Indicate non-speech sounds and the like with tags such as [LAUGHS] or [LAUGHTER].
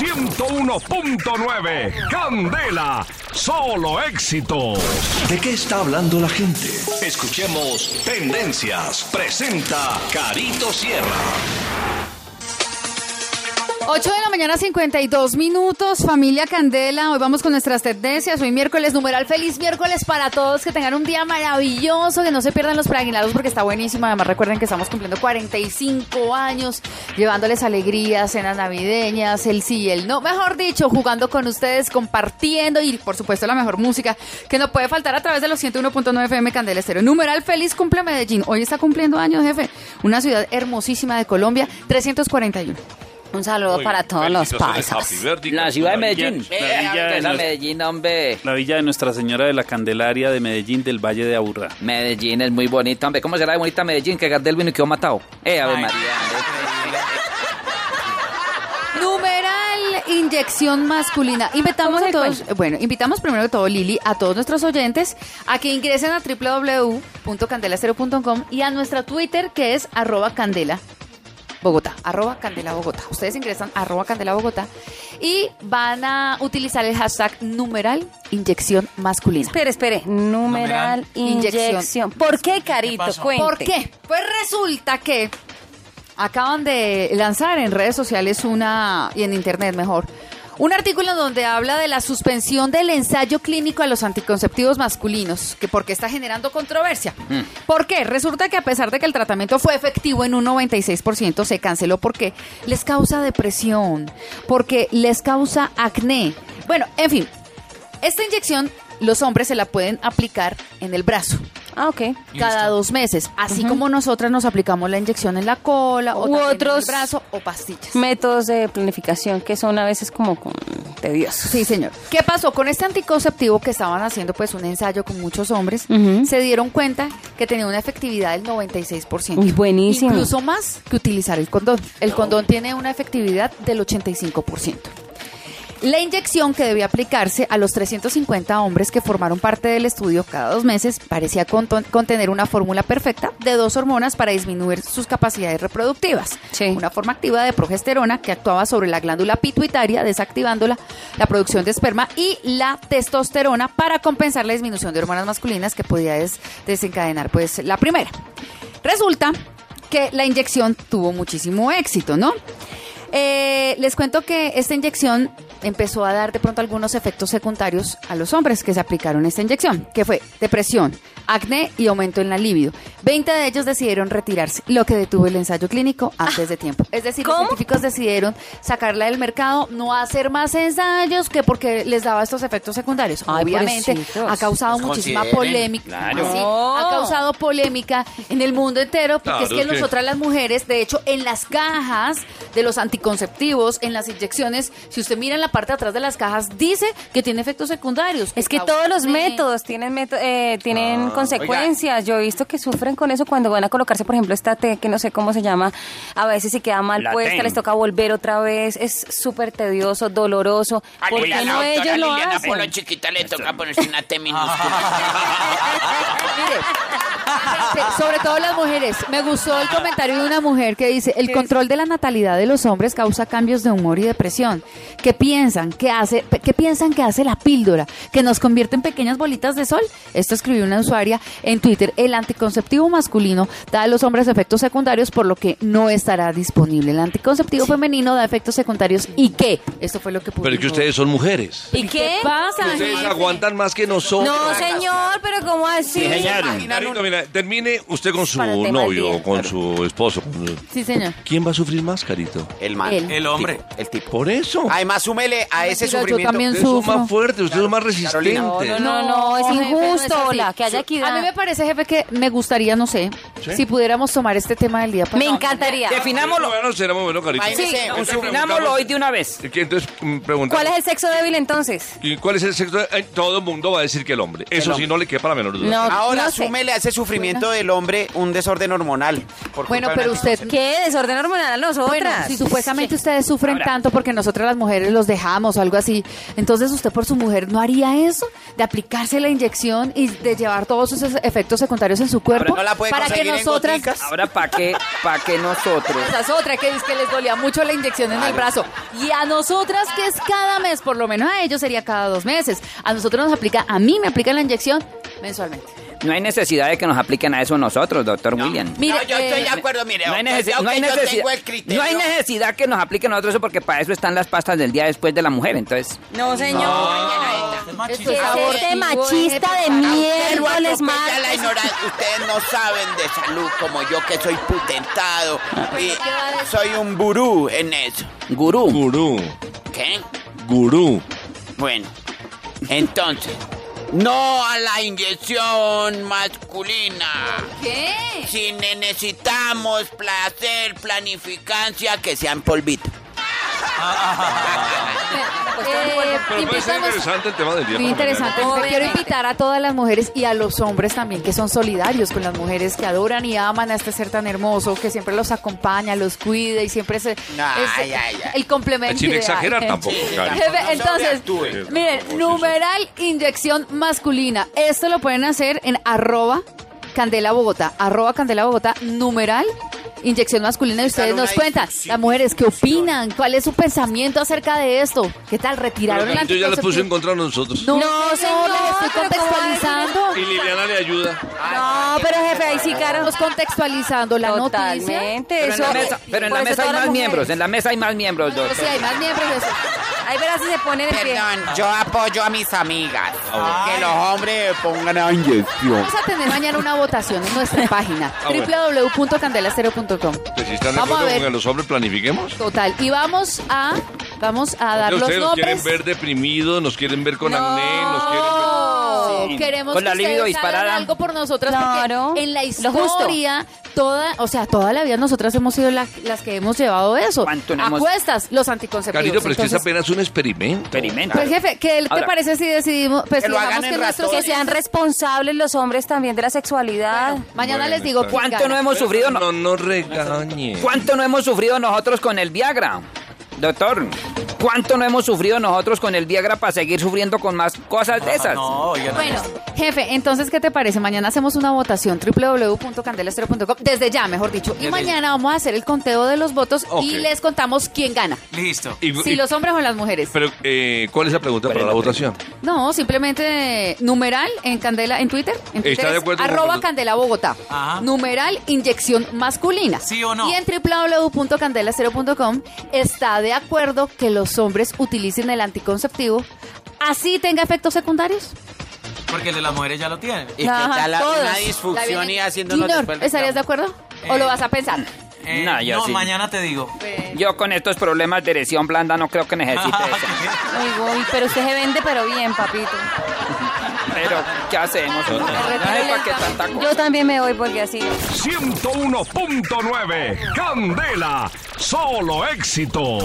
101.9. Candela, solo éxitos. ¿De qué está hablando la gente? Escuchemos Tendencias. Presenta Carito Sierra. 8 de la mañana, 52 minutos, familia Candela. Hoy vamos con nuestras tendencias. Hoy miércoles, numeral feliz miércoles para todos. Que tengan un día maravilloso, que no se pierdan los preaguinaldos porque está buenísimo. Además, recuerden que estamos cumpliendo 45 años, llevándoles alegrías, cenas navideñas, el sí y el no. Mejor dicho, jugando con ustedes, compartiendo y, por supuesto, la mejor música que no puede faltar a través de los 101.9 FM Candela Estéreo. Numeral feliz cumple Medellín. Hoy está cumpliendo años, jefe. Una ciudad hermosísima de Colombia, 341. Un saludo para todos los paisas. La ciudad de Medellín. La villa de Esa nuestra- Medellín, hombre. La villa de Nuestra Señora de la Candelaria de Medellín del Valle de Aburrá. Medellín es muy bonita, hombre. ¿Cómo será de bonita Medellín que Gardel vino y quedó matado? Eh, Ave María. Numeral inyección masculina. Invitamos a todos, bueno, invitamos primero que todo, Lili, a todos nuestros oyentes a que ingresen a www.candelacero.com y a nuestra Twitter que es arroba candela. Bogotá, arroba Candela Bogotá. Ustedes ingresan arroba Candela Bogotá y van a utilizar el hashtag numeral inyección masculina. Espere, espere. Numeral, Inyección. inyección. ¿Por qué, Carito? Cuente. ¿Por qué? Pues resulta que acaban de lanzar en redes sociales una, y en internet mejor, un artículo donde habla de la suspensión del ensayo clínico a los anticonceptivos masculinos, que porque está generando controversia. ¿Por qué? Resulta que a pesar de que el tratamiento fue efectivo en un 96%, se canceló porque les causa depresión, porque les causa acné. Bueno, en fin, esta inyección los hombres se la pueden aplicar en el brazo Ah, ok. cada dos meses, así como nosotras nos aplicamos la inyección en la cola o U también otros en el brazo o pastillas. Métodos de planificación que son a veces como con- tediosos. Sí, señor. ¿Qué pasó con este anticonceptivo que estaban haciendo pues un ensayo con muchos hombres? Ujú. Se dieron cuenta que tenía una efectividad del 96%. Uy, buenísimo. Incluso más que utilizar el condón. El condón tiene una efectividad del 85%. La inyección que debía aplicarse a los 350 hombres que formaron parte del estudio cada dos meses parecía contener una fórmula perfecta de dos hormonas para disminuir sus capacidades reproductivas. Sí. Una forma activa de progesterona que actuaba sobre la glándula pituitaria, desactivándola, la producción de esperma y la testosterona para compensar la disminución de hormonas masculinas que podía des- desencadenar pues la primera. Resulta que la inyección tuvo muchísimo éxito, ¿no? Eh, les cuento que esta inyección empezó a dar de pronto algunos efectos secundarios a los hombres que se aplicaron esta inyección, que fue depresión, acné y aumento en la libido. 20 de ellos decidieron retirarse, lo que detuvo el ensayo clínico antes de tiempo. Es decir, los científicos decidieron sacarla del mercado, no hacer más ensayos que porque les daba estos efectos secundarios. Ay, Obviamente pobrecitos. ha causado Pues muchísima polémica. claro. Sí, ha causado polémica en el mundo entero porque Claro, es que es que- nosotras las mujeres, de hecho, en las cajas de los anticonceptivos, en las inyecciones, si usted mira en la parte de atrás de las cajas, dice que tiene efectos secundarios. Es que todos los métodos tienen meto- eh, tienen consecuencias. Yo he visto que sufren con eso cuando van a colocarse, por ejemplo, esta T, que no sé cómo se llama. A veces si queda mal La puesta, TEN. les toca volver otra vez. Es súper tedioso, doloroso. ¿Por qué no ellos lo hacen? chiquita le toca ponerse una T minúscula. [LAUGHS] [LAUGHS] Gente, sobre todo las mujeres. Me gustó el comentario de una mujer que dice, el control de la natalidad de los hombres causa cambios de humor y depresión. ¿Qué piensan que hace, qué piensan que hace la píldora? ¿Que nos convierte en pequeñas bolitas de sol? Esto escribió una usuaria en Twitter. El anticonceptivo masculino da a los hombres efectos secundarios, por lo que no estará disponible. El anticonceptivo femenino da efectos secundarios. ¿Y qué? Esto fue lo que Pero es que publicó. ustedes son mujeres. ¿Y qué pasa? Ustedes aguantan más que nosotros. No, señor, pero ¿cómo así? Carito, mira, termine usted con su Para novio, día. con su esposo. con su- Sí, señor. ¿Quién va a sufrir más, Carito? El man. Él. El hombre. El tipo. Por eso. Además, súmele a ese Mentira, yo sufrimiento. también Ustedes son sufro. más fuertes, ustedes son más resistentes. No, no, no, no, es jefe, no injusto, es. Hola, que haya equidad. A mí me parece, jefe, que me gustaría, no sé, si pudiéramos tomar este tema del día para Me encantaría. Definámoslo. Bueno, será muy bueno, Carito. Sí. Entonces definámoslo hoy de una vez. ¿Qué, Entonces, mm. ¿Cuál es el sexo débil entonces? ¿Y cuál es el sexo? Eh, Todo el mundo va a decir que el hombre. Eso sí, no le quepa la menor duda. No, Ahora, no súmele a ese sufrimiento del hombre un desorden hormonal. por Bueno, pero usted, ¿Qué? ¿Desorden hormonal nosotras? bueno, si supuestamente ustedes sufren tanto porque nosotras las mujeres los dejamos o algo así, entonces usted por su mujer no haría eso, de aplicarse la inyección y de llevar todos esos efectos secundarios en su cuerpo no la puede para que conseguir tienen nosotras- goticas. Ahora, ¿para qué, pa' qué nosotros? Esa es otra que es que les dolía mucho la inyección en el brazo. Y a nosotras, que es cada mes, por lo menos a ellos sería cada dos meses. A nosotros nos aplica, a mí me aplican la inyección mensualmente. No hay necesidad de que nos apliquen a eso nosotros, doctor William. Mire, no, yo estoy eh, de acuerdo, mire. No hay, necesi- no hay que yo necesidad, tengo el criterio. no hay necesidad que nos apliquen a nosotros eso porque para eso están las pastas del día después de la mujer, entonces... No, señor. esto es Este abortivo, machista de A usted lo miércoles, ignorancia. Ustedes no saben de salud como yo que soy putentado. Y ¿qué va a decir? soy un burú en eso. Gurú. Gurú. ¿Qué? Gurú. Bueno, entonces, no a la inyección masculina. ¿Qué? Si necesitamos placer, planificancia, que sean polvito. Eh, Pero puede ser invitamos- interesante el tema del día. Muy interesante. Te quiero invitar a todas las mujeres y a los hombres también que son solidarios con las mujeres, que adoran y aman a este ser tan hermoso, que siempre los acompaña, los cuida y siempre es, es Ay, ay, ay. el complemento. Sin ideal. exagerar [LAUGHS] tampoco, Cari. Jefe, No Entonces, sobreactúe. miren, numeral inyección masculina. Esto lo pueden hacer en arroba Candela Bogotá, arroba Candela Bogotá, numeral inyección masculina y ustedes nos cuentan, las mujeres, ¿qué opinan? ¿Cuál es su pensamiento acerca de esto? ¿Qué tal? ¿Retiraron el Carito ya puso anticonceptivo? en contra de nosotros. No, No, las estoy pero ¿cómo va a decir contextualizando. Y Liliana le ayuda. No, pero jefe, ahí sí. Estamos contextualizando la noticia. Totalmente. Pero en la mesa, pero en la mesa hay más miembros, en la mesa hay más miembros, doctor. sí, hay más miembros eso. Ahí verás si se ponen en pie. Perdón, yo apoyo a mis amigas. Que los hombres pongan a inyección. Vamos a tener mañana una votación en nuestra [LAUGHS] página Ah, bueno. www.candelacero.com. Pues si están de Vamos a acuerdo ver. con que los hombres planifiquemos. Total. Y vamos a vamos a dar los Ustedes nos quieren nombres. ver deprimidos, nos quieren ver con No, acné, nos quieren ver... Sí. queremos Con la que libido ustedes hagan disparada. algo por nosotras Claro. en la Lo justo. historia toda, o sea, toda la vida nosotras hemos sido la- las que hemos llevado eso. ¿Cuánto no hemos- Acuestas los anticonceptivos. Carito, pero es que es Entonces, apenas un experimento. Experimenta. Pues jefe, ¿qué te Ahora- parece si decidimos pues Que lo digamos hagan en que nuestros Que sean responsables los hombres también de la sexualidad. Mañana Bueno, les digo está ¿Cuánto no hemos sufrido? no- No nos regañe. ¿Cuánto no hemos sufrido nosotros con el Viagra? Doctor, ¿cuánto no hemos sufrido nosotros con el Viagra para seguir sufriendo con más cosas de esas? Bueno, jefe, entonces, ¿qué te parece? Mañana hacemos una votación www.candelastero.com desde ya, mejor dicho. Y mañana vamos a hacer el conteo de los votos y les contamos quién gana. Listo. Y- Si y- los hombres o las mujeres. Pero, eh, ¿cuál es la pregunta para la votación? No, simplemente numeral en Candela en Twitter. En Twitter ¿Está de es acuerdo con arroba Candela Bogotá. Ajá. Numeral inyección masculina. ¿Sí o no? Y en www.candelacero.com está de acuerdo que los hombres utilicen el anticonceptivo así tenga efectos secundarios. Porque el de las mujeres ya lo tienen. Y que Ajá, ya la, todos. una disfunción y después ¿estarías de acuerdo? ¿O lo vas a pensar? Eh, No, yo no, sí. mañana te digo. Yo con estos problemas de erección blanda no creo que necesite [LAUGHS] eso. Uy, uy, pero usted se vende, pero bien, papito. Pero, ¿qué hacemos? No sé para qué tanta cosa. Yo también me voy porque así. 101.9 Candela, solo éxitos.